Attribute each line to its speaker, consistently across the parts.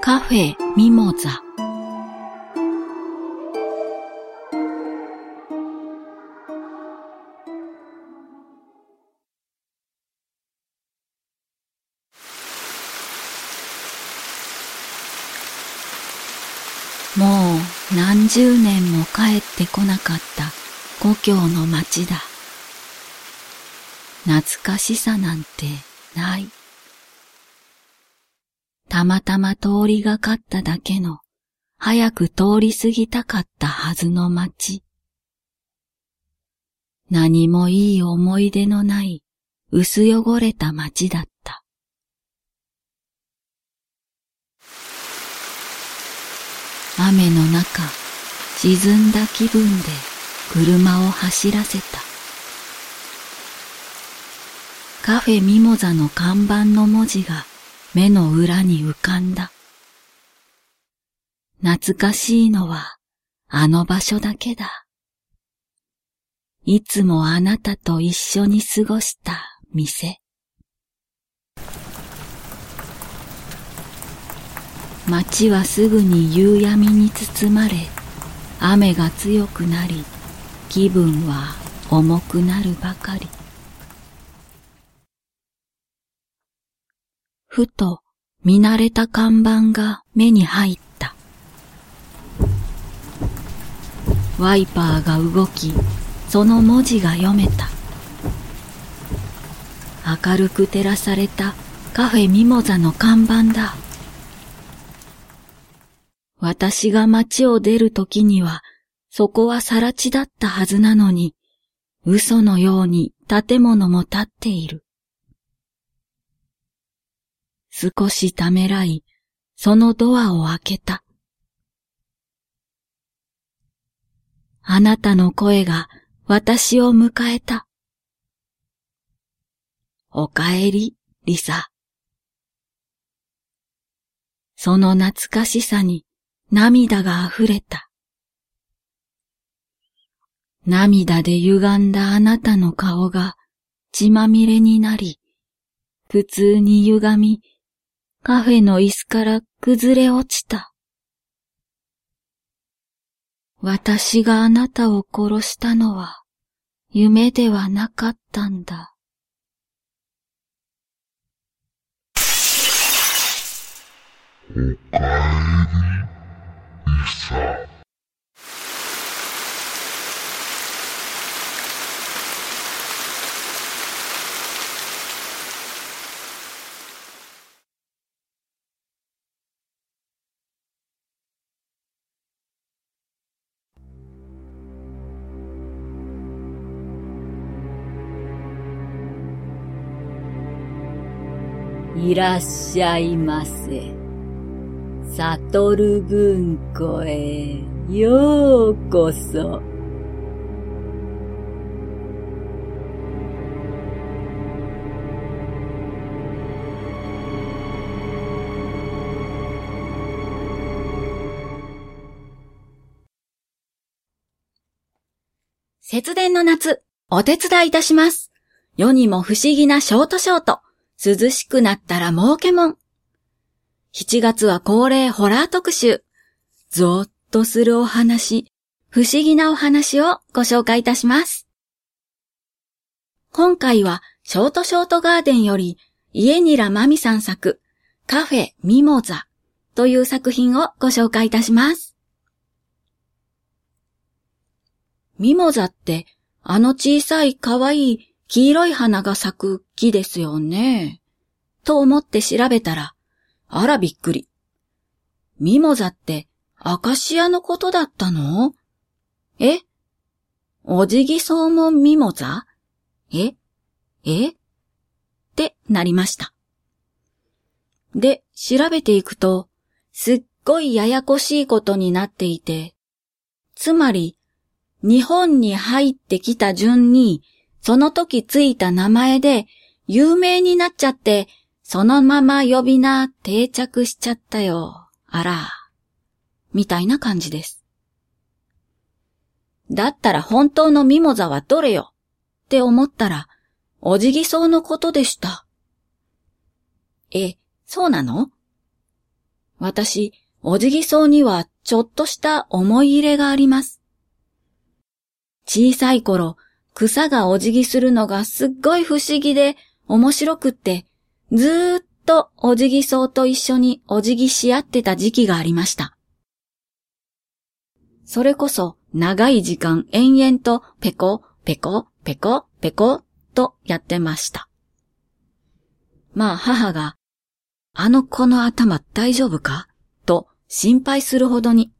Speaker 1: カフェミモザもう何十年も帰ってこなかった故郷の町だ。懐かしさなんてない。たまたま通りがかっただけの早く通り過ぎたかったはずの町。何もいい思い出のない薄汚れた町だった。雨の中、沈んだ気分で車を走らせた。カフェミモザの看板の文字が目の裏に浮かんだ。懐かしいのはあの場所だけだ。いつもあなたと一緒に過ごした店。街はすぐに夕闇に包まれ、雨が強くなり、気分は重くなるばかり。ふと見慣れた看板が目に入った。ワイパーが動き、その文字が読めた。明るく照らされたカフェミモザの看板だ。私が街を出る時には、そこは更地だったはずなのに、嘘のように建物も建っている。少しためらい、そのドアを開けた。あなたの声が私を迎えた。おかえり、リサ。その懐かしさに涙が溢れた。涙で歪んだあなたの顔が血まみれになり、普通に歪み、カフェの椅子から崩れ落ちた。私があなたを殺したのは夢ではなかったんだ。いらっしゃいませ。悟る文庫へようこそ。節電の夏、お手伝いいたします。世にも不思議なショートショート。涼しくなったら儲けもん。7月は恒例ホラー特集。ゾーッとするお話、不思議なお話をご紹介いたします。今回はショートショートガーデンより家にらまみさん作カフェミモザという作品をご紹介いたします。ミモザってあの小さい可愛い黄色い花が咲く木ですよね。と思って調べたらあらびっくり。ミモザってアカシアのことだったの？え？おじぎそうもミモザ？え？え？ってなりました。で、調べていくと、すっごいややこしいことになっていて、つまり、日本に入ってきた順に、その時ついた名前で有名になっちゃって、そのまま呼び名定着しちゃったよ。あら。みたいな感じです。だったら本当のミモザはどれよ？って思ったら、おじぎそうのことでした。え、そうなの？私、おじぎそうにはちょっとした思い入れがあります。小さい頃、草がお辞儀するのがすっごい不思議で面白くって、ずーっとお辞儀草と一緒にお辞儀し合ってた時期がありました。それこそ長い時間延々とペコ、ペコ、ペコ、ペコとやってました。まあ母が、あの子の頭大丈夫か？と心配するほどに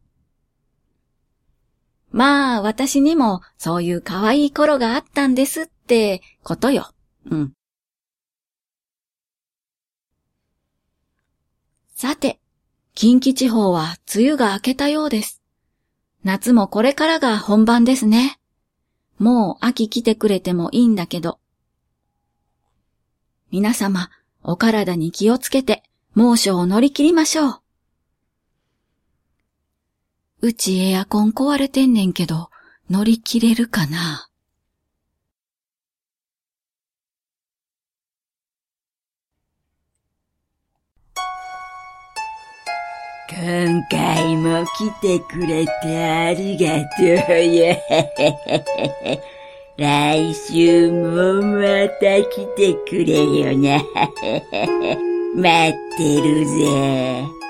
Speaker 1: まあ、私にもそういう可愛い頃があったんですってことよ。うん。さて、近畿地方は梅雨が明けたようです。夏もこれからが本番ですね。もう秋来てくれてもいいんだけど。皆様、お体に気をつけて猛暑を乗り切りましょう。うちエアコン壊れてんねんけど、乗り切れるかな？
Speaker 2: 今回も来てくれてありがとうよ。来週もまた来てくれよな。待ってるぜ。